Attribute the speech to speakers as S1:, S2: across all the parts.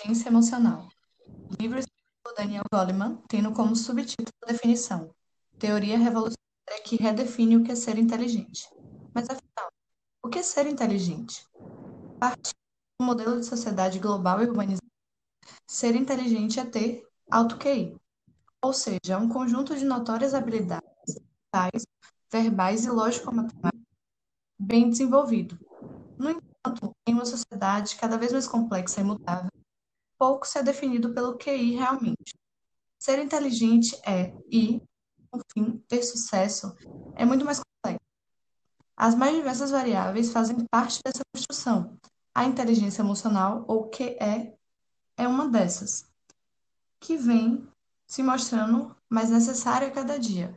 S1: inteligência emocional. Livro escrito por Daniel Goleman, tendo como subtítulo a definição: Teoria revolucionária que redefine o que é ser inteligente. Mas afinal, o que é ser inteligente? Partindo do modelo de sociedade global e urbanizada, ser inteligente é ter alto QI, ou seja, um conjunto de notórias habilidades mentais, verbais e lógico-matemáticas bem desenvolvido. No entanto, em uma sociedade cada vez mais complexa e mutável, pouco se é definido pelo QI realmente. Ser inteligente é, e, no fim, ter sucesso é muito mais complexo. As mais diversas variáveis fazem parte dessa construção. A inteligência emocional, ou QE, é uma dessas, que vem se mostrando mais necessária a cada dia.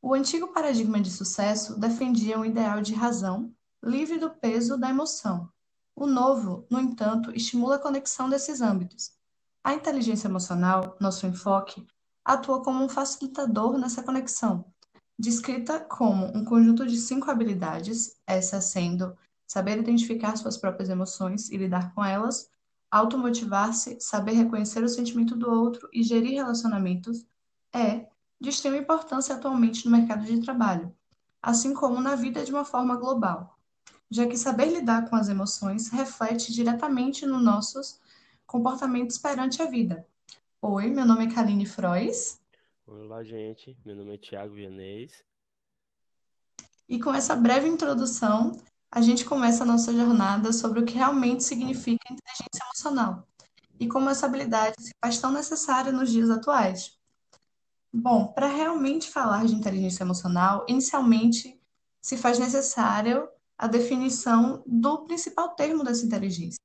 S1: O antigo paradigma de sucesso defendia um ideal de razão, livre do peso da emoção. O novo, no entanto, estimula a conexão desses âmbitos. A inteligência emocional, nosso enfoque, atua como um facilitador nessa conexão, descrita como um conjunto de cinco habilidades, essas sendo saber identificar suas próprias emoções e lidar com elas, automotivar-se, saber reconhecer o sentimento do outro e gerir relacionamentos, é de extrema importância atualmente no mercado de trabalho, assim como na vida de uma forma global, já que saber lidar com as emoções reflete diretamente nos nossos comportamentos perante a vida. Oi, meu nome é Kaline Frois.
S2: Olá, gente. Meu nome é Tiago Vianês.
S1: E com essa breve introdução, a gente começa a nossa jornada sobre o que realmente significa inteligência emocional e como essa habilidade se faz tão necessária nos dias atuais. Bom, para realmente falar de inteligência emocional, inicialmente se faz necessário a definição do principal termo dessa inteligência: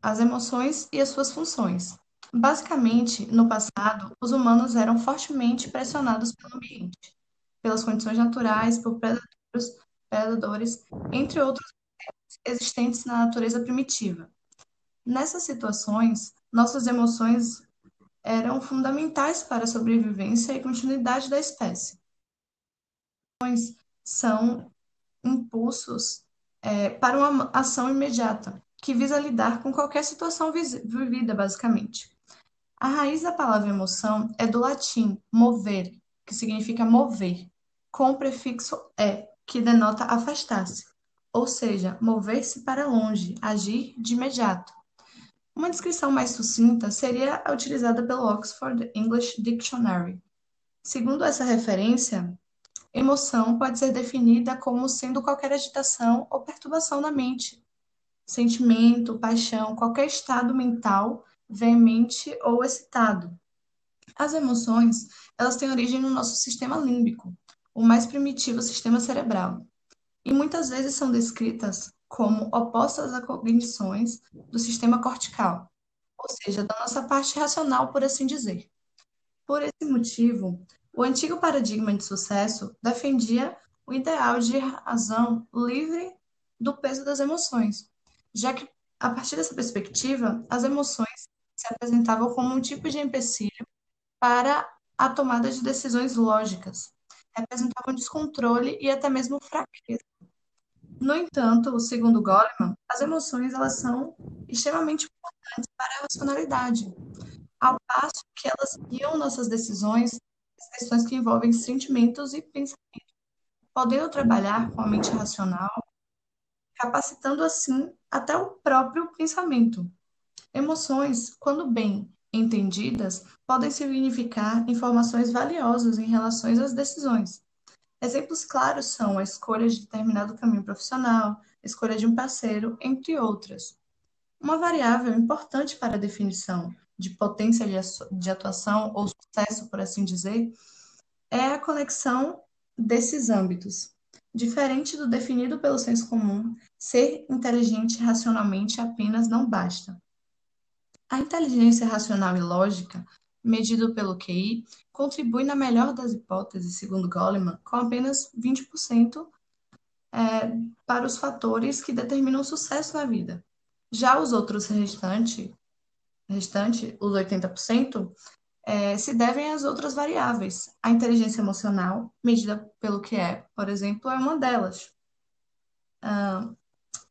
S1: as emoções e as suas funções. Basicamente, no passado, os humanos eram fortemente pressionados pelo ambiente, pelas condições naturais, por predadores, predadores entre outros existentes na natureza primitiva. Nessas situações, nossas emoções eram fundamentais para a sobrevivência e continuidade da espécie. São impulsos é, para uma ação imediata, que visa lidar com qualquer situação vivida, basicamente. A raiz da palavra emoção é do latim mover, que significa mover, com o prefixo é, que denota afastar-se, ou seja, mover-se para longe, agir de imediato. Uma descrição mais sucinta seria a utilizada pelo Oxford English Dictionary. Segundo essa referência, emoção pode ser definida como sendo qualquer agitação ou perturbação da mente, sentimento, paixão, qualquer estado mental veemente ou excitado. As emoções, elas têm origem no nosso sistema límbico, o mais primitivo sistema cerebral, e muitas vezes são descritas como opostas a cognições do sistema cortical, ou seja, da nossa parte racional, por assim dizer. Por esse motivo, o antigo paradigma de sucesso defendia o ideal de razão livre do peso das emoções, já que, a partir dessa perspectiva, as emoções se apresentavam como um tipo de empecilho para a tomada de decisões lógicas, representavam descontrole e até mesmo fraqueza. No entanto, segundo Goleman, as emoções elas são extremamente importantes para a racionalidade, ao passo que elas guiam nossas decisões, questões que envolvem sentimentos e pensamentos, podendo trabalhar com a mente racional, capacitando assim até o próprio pensamento. Emoções, quando bem entendidas, podem significar informações valiosas em relação às decisões Exemplos claros são a escolha de determinado caminho profissional, a escolha de um parceiro, entre outras. Uma variável importante para a definição de potência de atuação ou sucesso, por assim dizer, é a conexão desses âmbitos. Diferente do definido pelo senso comum, ser inteligente racionalmente apenas não basta. A inteligência racional e lógica medido pelo QI, contribui na melhor das hipóteses, segundo Goleman, com apenas 20% é, para os fatores que determinam o sucesso na vida. Já os outros restantes, restante, os 80%, é, se devem às outras variáveis. A inteligência emocional, medida pelo que é, por exemplo, é uma delas. Ah,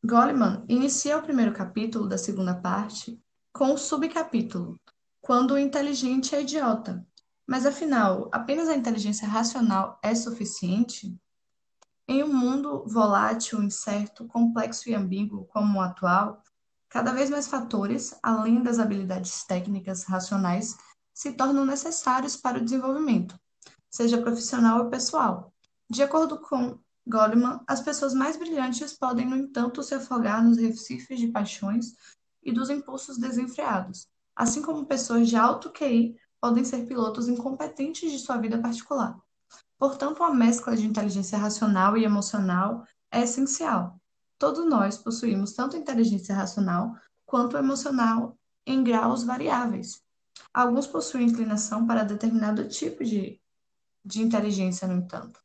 S1: Goleman inicia o primeiro capítulo da segunda parte com o subcapítulo Quando o inteligente é idiota. Mas afinal, apenas a inteligência racional é suficiente? Em um mundo volátil, incerto, complexo e ambíguo como o atual, cada vez mais fatores, além das habilidades técnicas racionais, se tornam necessários para o desenvolvimento, seja profissional ou pessoal. De acordo com Goleman, as pessoas mais brilhantes podem, no entanto, se afogar nos recifes de paixões e dos impulsos desenfreados, assim como pessoas de alto QI podem ser pilotos incompetentes de sua vida particular. Portanto, uma mescla de inteligência racional e emocional é essencial. Todos nós possuímos tanto inteligência racional quanto emocional em graus variáveis. Alguns possuem inclinação para determinado tipo de, de inteligência, no entanto.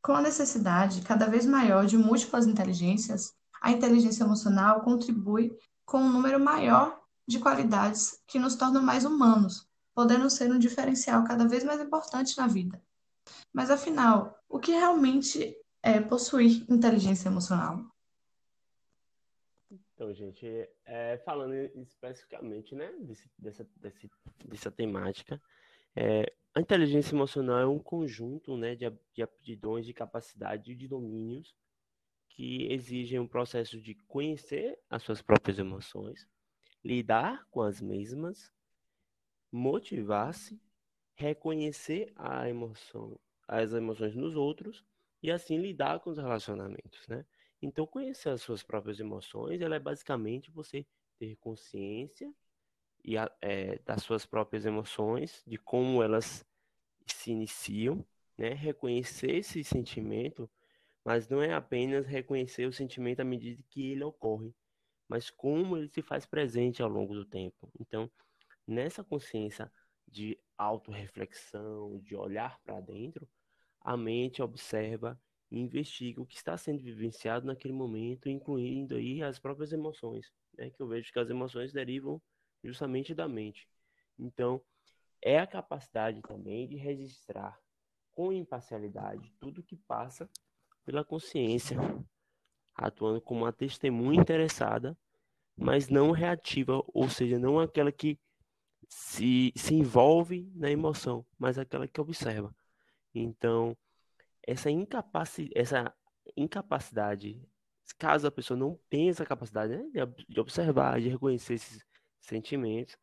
S1: Com a necessidade cada vez maior de múltiplas inteligências, a inteligência emocional contribui com um número maior de qualidades que nos tornam mais humanos, podendo ser um diferencial cada vez mais importante na vida. Mas afinal, o que realmente é possuir inteligência emocional?
S2: Então, gente, é, falando especificamente né, desse, dessa, desse, dessa temática, é, a inteligência emocional é um conjunto né, de, de aptidões, de capacidade e de domínios que exigem um processo de conhecer as suas próprias emoções, lidar com as mesmas, motivar-se, reconhecer a emoção as emoções nos outros e assim lidar com os relacionamentos, né? Então, conhecer as suas próprias emoções, ela é basicamente você ter consciência e é, das suas próprias emoções, de como elas se iniciam, né? Reconhecer esse sentimento, mas não é apenas reconhecer o sentimento à medida que ele ocorre, mas como ele se faz presente ao longo do tempo. Então, nessa consciência de autorreflexão, de olhar para dentro, a mente observa e investiga o que está sendo vivenciado naquele momento, incluindo aí as próprias emoções, né? Que eu vejo que as emoções derivam justamente da mente. Então, é a capacidade também de registrar com imparcialidade tudo que passa pela consciência, atuando como uma testemunha interessada, mas não reativa, ou seja, não aquela que se, se envolve na emoção, mas aquela que observa. Então, essa, incapaci essa incapacidade, caso a pessoa não tenha essa capacidade né, de observar, de reconhecer esses sentimentos,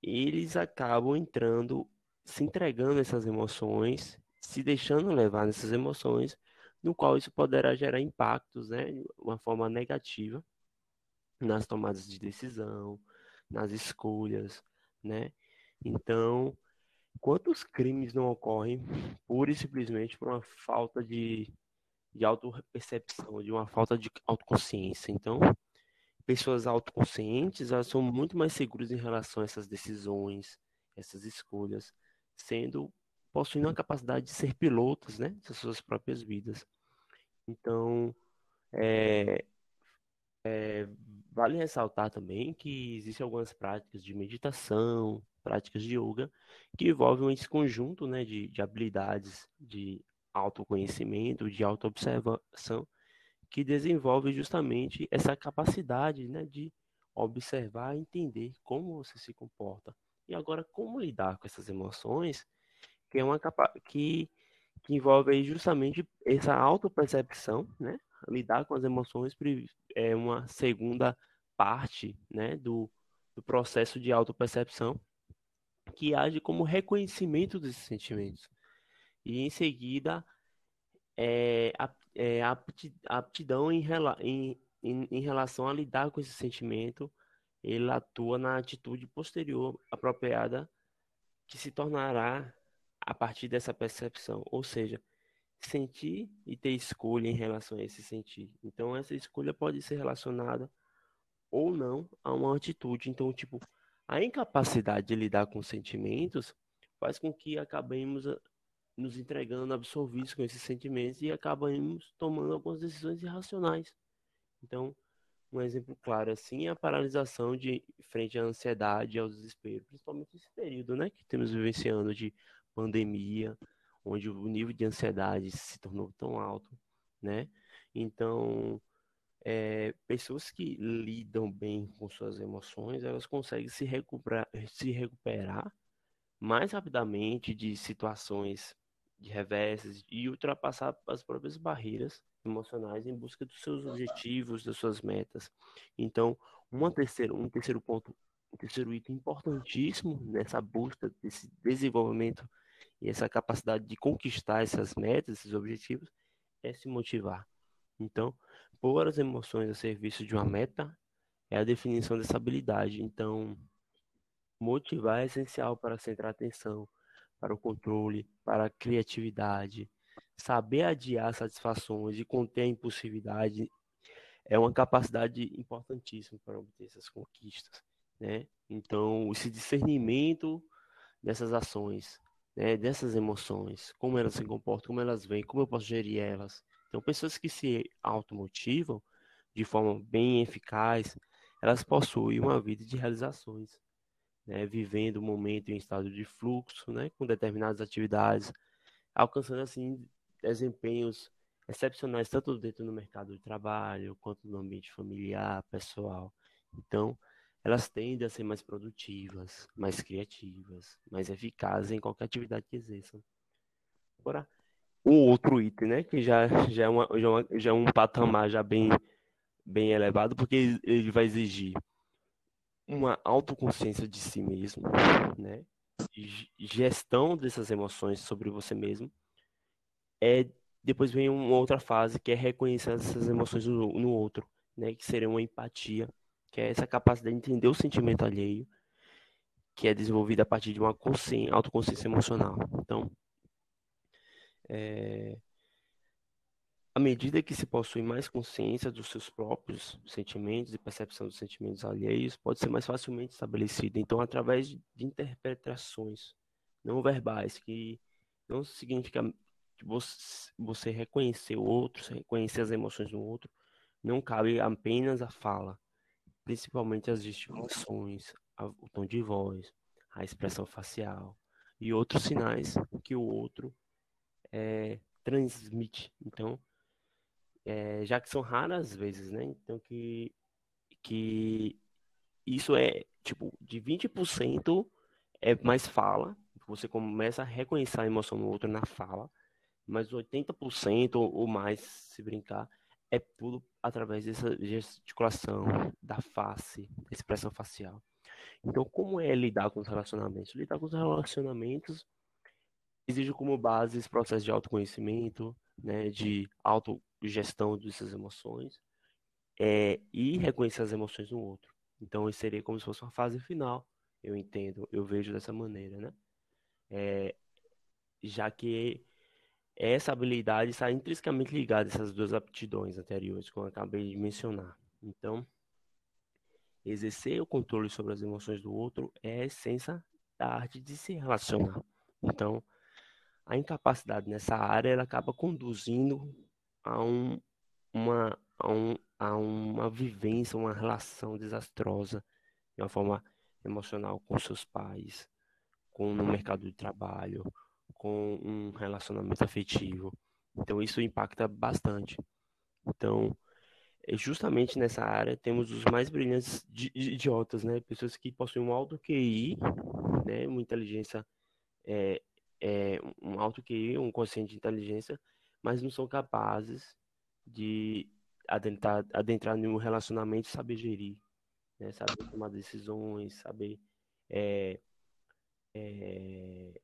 S2: eles acabam entrando, se entregando essas emoções, se deixando levar nessas emoções, no qual isso poderá gerar impactos, né, de uma forma negativa nas tomadas de decisão, nas escolhas, né? Então, Quantos crimes não ocorrem pura e simplesmente por uma falta de, de autopercepção, de uma falta de autoconsciência? Então, pessoas autoconscientes elas são muito mais seguras em relação a essas decisões, essas escolhas, sendo possuindo a capacidade de ser pilotos, né, das suas próprias vidas. Então, é, é, vale ressaltar também que existem algumas práticas de meditação, práticas de yoga, que envolvem esse conjunto né, de, de habilidades de autoconhecimento, de autoobservação, que desenvolve justamente essa capacidade né, de observar e entender como você se comporta. E agora, como lidar com essas emoções, que é uma capa que, que envolve justamente essa autopercepção, né? Lidar com as emoções é uma segunda parte né, do, do processo de autopercepção que age como reconhecimento desses sentimentos. E em seguida, é, é, aptidão em, em, em, em relação a lidar com esse sentimento, ele atua na atitude posterior apropriada que se tornará a partir dessa percepção, ou seja, sentir e ter escolha em relação a esse sentir. Então essa escolha pode ser relacionada ou não a uma atitude. Então, tipo, a incapacidade de lidar com sentimentos faz com que acabemos ah, nos entregando absorvidos com esses sentimentos e acabamos tomando algumas decisões irracionais. Então, um exemplo claro assim é a paralisação de frente à ansiedade e ao desespero, principalmente nesse período, né, que temos vivenciando de pandemia, onde o nível de ansiedade se tornou tão alto, né? Então, é, pessoas que lidam bem com suas emoções, elas conseguem se recuperar, se recuperar mais rapidamente de situações de reverses e ultrapassar as próprias barreiras emocionais em busca dos seus objetivos, das suas metas. Então, uma terceira, um terceiro ponto, um terceiro item importantíssimo nessa busca desse desenvolvimento e essa capacidade de conquistar essas metas, esses objetivos, é se motivar. Então, pôr as emoções a serviço de uma meta é a definição dessa habilidade. Então, motivar é essencial para centrar atenção, para o controle, para a criatividade. Saber adiar satisfações e conter a impulsividade é uma capacidade importantíssima para obter essas conquistas, né? Então, esse discernimento dessas ações, né, dessas emoções, como elas se comportam, como elas vêm, como eu posso gerir elas. Então, pessoas que se automotivam de forma bem eficaz, elas possuem uma vida de realizações, né, vivendo o momento em estado de fluxo, né, com determinadas atividades, alcançando assim desempenhos excepcionais tanto dentro do mercado de trabalho quanto no ambiente familiar, pessoal. Então, elas tendem a ser mais produtivas, mais criativas, mais eficazes em qualquer atividade que exerçam. O outro item, né, que já, já, é, uma, já, é uma, já é um patamar já bem, bem elevado, porque ele vai exigir uma autoconsciência de si mesmo, né? Gestão dessas emoções sobre você mesmo. É depois vem uma outra fase que é reconhecer essas emoções no, no outro, né? Que seria uma empatia, que é essa capacidade de entender o sentimento alheio, que é desenvolvida a partir de uma consciência, autoconsciência emocional. Então, é, à medida que se possui mais consciência dos seus próprios sentimentos e percepção dos sentimentos alheios, pode ser mais facilmente estabelecida. Então, através de interpretações não verbais, que não significa que você, você reconhecer o outro, reconhecer as emoções do outro, não cabe apenas a fala, principalmente as gesticulações, o tom de voz, a expressão facial e outros sinais que o outro é, transmite. Então, é, já que são raras vezes, né? Então que, que isso é tipo de 20% é mais fala, você começa a reconhecer a emoção no outro na fala, mas 80% ou mais, se brincar, é tudo através dessa gesticulação, da face, expressão facial. Então, como é lidar com os relacionamentos? Lidar com os relacionamentos exige como base esse processo de autoconhecimento, né, de autogestão dessas emoções é, e reconhecer as emoções no outro. Então, isso seria como se fosse uma fase final, eu entendo, eu vejo dessa maneira, né? É, já que essa habilidade está intrinsecamente ligada a essas duas aptidões anteriores que eu acabei de mencionar. Então, exercer o controle sobre as emoções do outro é a essência da arte de se relacionar. Então, a incapacidade nessa área ela acaba conduzindo a, um, uma, a, um, a uma vivência, uma relação desastrosa de uma forma emocional com seus pais, com no mercado de trabalho, com um relacionamento afetivo. Então isso impacta bastante. Então, é justamente nessa área temos os mais brilhantes idiotas, né? Pessoas que possuem um alto QI, né? Uma inteligência é, é, um alto QI, um consciente de inteligência, mas não são capazes de adentrar, adentrar em um relacionamento e saber gerir, né? saber tomar decisões, saber é, é,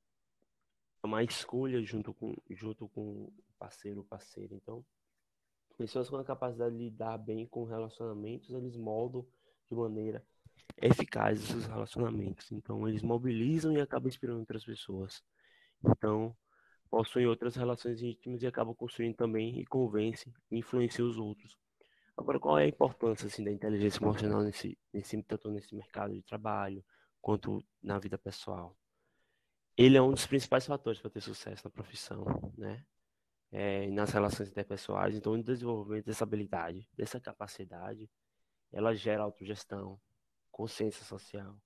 S2: tomar escolhas junto com, junto com o parceiro ou parceira. Então, pessoas com a capacidade de lidar bem com relacionamentos, eles moldam de maneira eficaz esses relacionamentos. Então, eles mobilizam e acabam inspirando outras pessoas. Então, possuem outras relações íntimas e acabam construindo também e convence e influencia os outros. Agora, qual é a importância assim, da inteligência emocional nesse, nesse, tanto nesse mercado de trabalho quanto na vida pessoal? Ele é um dos principais fatores para ter sucesso na profissão, né? É, nas relações interpessoais. Então, o desenvolvimento dessa habilidade, dessa capacidade, ela gera autogestão, consciência social,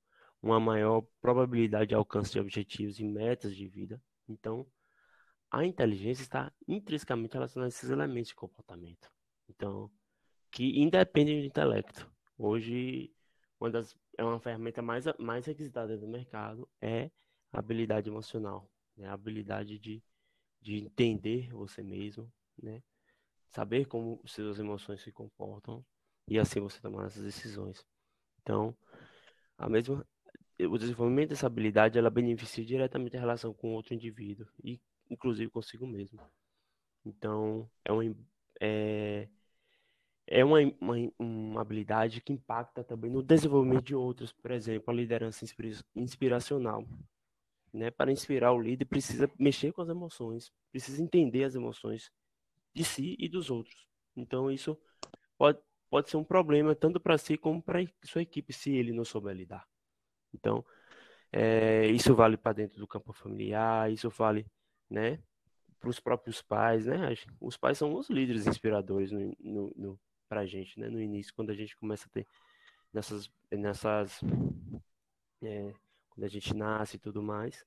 S2: uma maior probabilidade de alcance de objetivos e metas de vida. Então, a inteligência está intrinsecamente relacionada a esses elementos de comportamento. Então, que independem do intelecto. Hoje, uma das, é uma ferramenta mais, mais requisitada do mercado é a habilidade emocional, né? a habilidade de, de entender você mesmo, né? saber como suas emoções se comportam e assim você tomar essas decisões. Então, a mesma o desenvolvimento dessa habilidade ela beneficia diretamente a relação com outro indivíduo e inclusive consigo mesmo. Então, é uma é, é uma, uma, uma habilidade que impacta também no desenvolvimento de outros, por exemplo, a liderança inspiracional. Né? Para inspirar o líder, precisa mexer com as emoções, precisa entender as emoções de si e dos outros. Então, isso pode, pode ser um problema tanto para si como para sua equipe, se ele não souber lidar. Então, é, isso vale para dentro do campo familiar, isso vale né, para os próprios pais. Né? Os pais são os líderes inspiradores no, no, no para a gente, né? No início, quando a gente começa a ter nessas, nessas é, quando a gente nasce e tudo mais,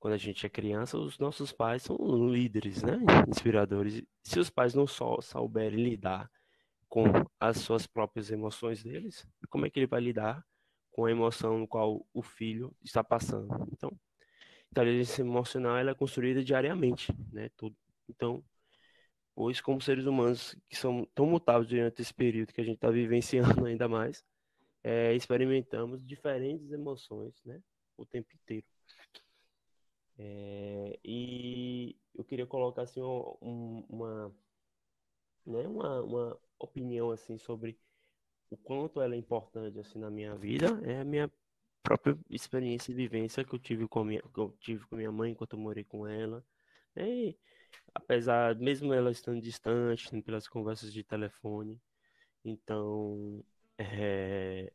S2: quando a gente é criança, os nossos pais são líderes, né? Inspiradores. Se os pais não só souberem lidar com as suas próprias emoções deles, como é que ele vai lidar com a emoção no qual o filho está passando? Então, inteligência emocional ela é construída diariamente, né? Tudo. Então, pois como seres humanos que são tão mutáveis durante esse período que a gente está vivenciando ainda mais, é, experimentamos diferentes emoções, né, o tempo inteiro. É, e eu queria colocar assim um, uma, né, uma, uma opinião assim sobre o quanto ela é importante assim na minha vida, é a minha própria experiência e vivência que eu tive com minha, que eu tive com minha mãe enquanto eu morei com ela. Né, e, apesar, mesmo ela estando distante, pelas conversas de telefone. Então, é,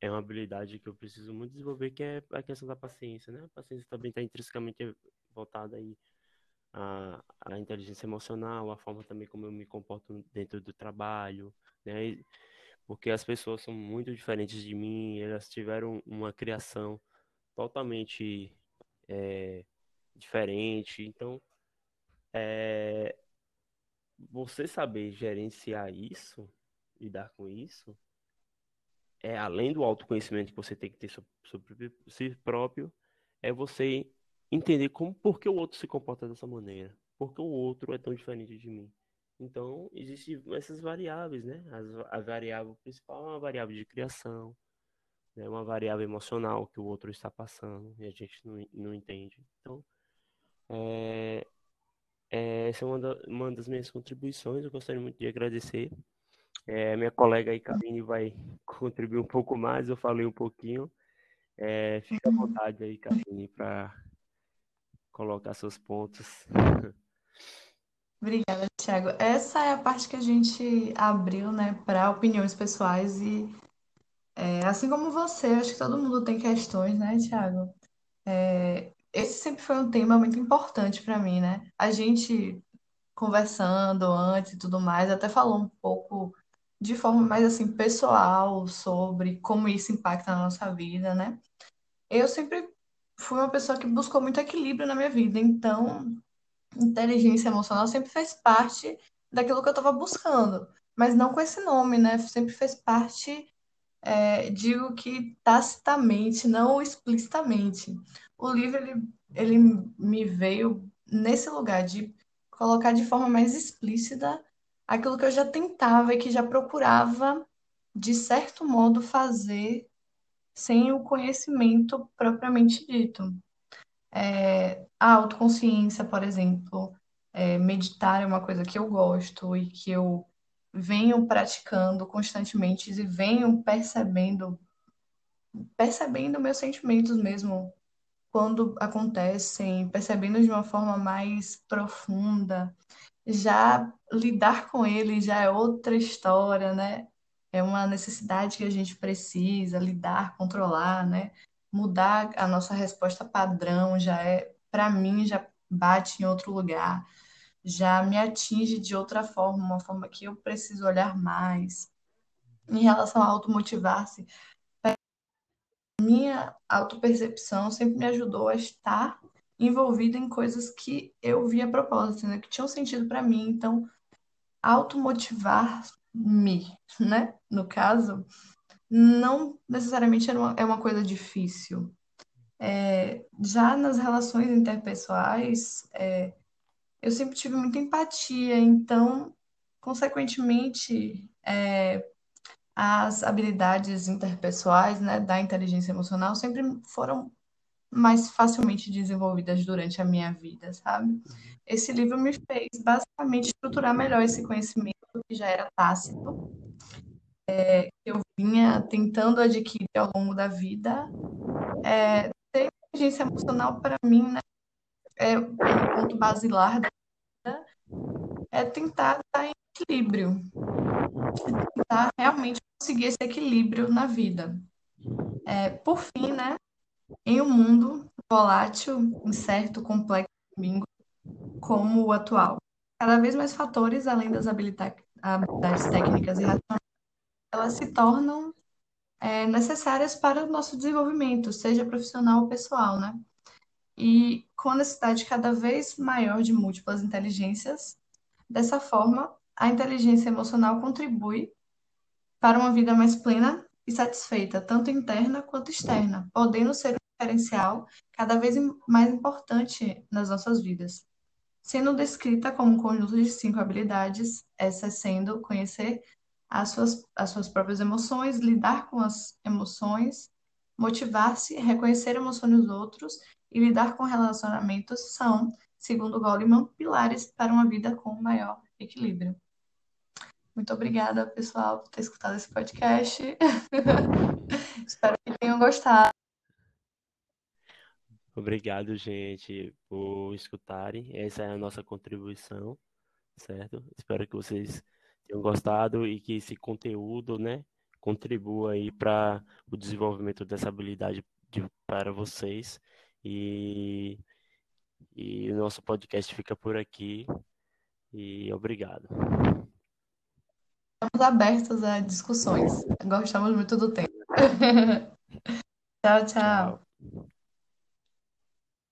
S2: é uma habilidade que eu preciso muito desenvolver, que é a questão da paciência, né? A paciência também está intrinsecamente voltada aí à, à inteligência emocional, a forma também como eu me comporto dentro do trabalho, né? Porque as pessoas são muito diferentes de mim, elas tiveram uma criação totalmente é, diferente, então é, você saber gerenciar isso, lidar com isso, é além do autoconhecimento que você tem que ter sobre si próprio, é você entender como, por que o outro se comporta dessa maneira, por que o outro é tão diferente de mim. Então, existem essas variáveis, né? A, a variável principal é uma variável de criação, né? uma variável emocional que o outro está passando e a gente não, não entende. Então, é, é, essa é uma, da, uma, das minhas contribuições, eu gostaria muito de agradecer. É, minha colega aí, Karine, vai contribuir um pouco mais, eu falei um pouquinho. É, fica à vontade aí, Karine, para colocar seus pontos.
S1: Obrigada, Thiago. Essa é a parte que a gente abriu, né, para opiniões pessoais e é, assim como você, acho que todo mundo tem questões, né, Thiago? É, esse sempre foi um tema muito importante para mim, né? A gente conversando antes e tudo mais, até falou um pouco de forma mais assim pessoal sobre como isso impacta na nossa vida, né? Eu sempre fui uma pessoa que buscou muito equilíbrio na minha vida, então inteligência emocional sempre fez parte daquilo que eu estava buscando, mas não com esse nome, né? Sempre fez parte é, digo que tacitamente, não explicitamente. O livro ele, ele me veio nesse lugar de colocar de forma mais explícita aquilo que eu já tentava e que já procurava, de certo modo, fazer sem o conhecimento propriamente dito. É, a autoconsciência, por exemplo, é, meditar é uma coisa que eu gosto e que eu venho praticando constantemente e venho percebendo percebendo meus sentimentos mesmo quando acontecem, percebendo de uma forma mais profunda. Já lidar com ele já é outra história, né? É uma necessidade que a gente precisa lidar, controlar, né? Mudar a nossa resposta padrão já é, para mim, já bate em outro lugar já me atinge de outra forma, uma forma que eu preciso olhar mais. Em relação a automotivar-se, minha autopercepção sempre me ajudou a estar envolvida em coisas que eu via a propósito, né? que tinham sentido para mim. Então, automotivar me, né? No caso, não necessariamente é uma, é uma coisa difícil. É, já nas relações interpessoais, é, eu sempre tive muita empatia, então, consequentemente, é, as habilidades interpessoais, né, da inteligência emocional sempre foram mais facilmente desenvolvidas durante a minha vida, sabe?
S2: Uhum.
S1: Esse livro me fez basicamente estruturar melhor esse conhecimento que já era tácito, é, que eu vinha tentando adquirir ao longo da vida. É, ter inteligência emocional, para mim, né, é um ponto basilar da vida, é tentar estar em equilíbrio, tentar realmente conseguir esse equilíbrio na vida. É, por fim, né, em um mundo volátil, incerto, complexo, domingo, como o atual, cada vez mais fatores, além das habilidades técnicas e racionais, elas se tornam é, necessárias para o nosso desenvolvimento, seja profissional ou pessoal, né? E com a necessidade cada vez maior de múltiplas inteligências, dessa forma, a inteligência emocional contribui para uma vida mais plena e satisfeita, tanto interna quanto externa, podendo ser um diferencial cada vez mais importante nas nossas vidas. Sendo descrita como um conjunto de cinco habilidades, essas sendo conhecer as suas, as suas próprias emoções, lidar com as emoções, motivar-se, reconhecer emoções dos outros e lidar com relacionamentos são, segundo Goleman, pilares para uma vida com maior equilíbrio. Muito obrigada, pessoal, por ter escutado esse podcast. Espero que tenham gostado.
S2: Obrigado, gente, por escutarem. Essa é a nossa contribuição, certo? Espero que vocês tenham gostado e que esse conteúdo, né, contribua aí para o desenvolvimento dessa habilidade de, para vocês. E, e o nosso podcast fica por aqui. E obrigado.
S1: Estamos abertos a discussões. Gostamos muito do tema. tchau, tchau. tchau.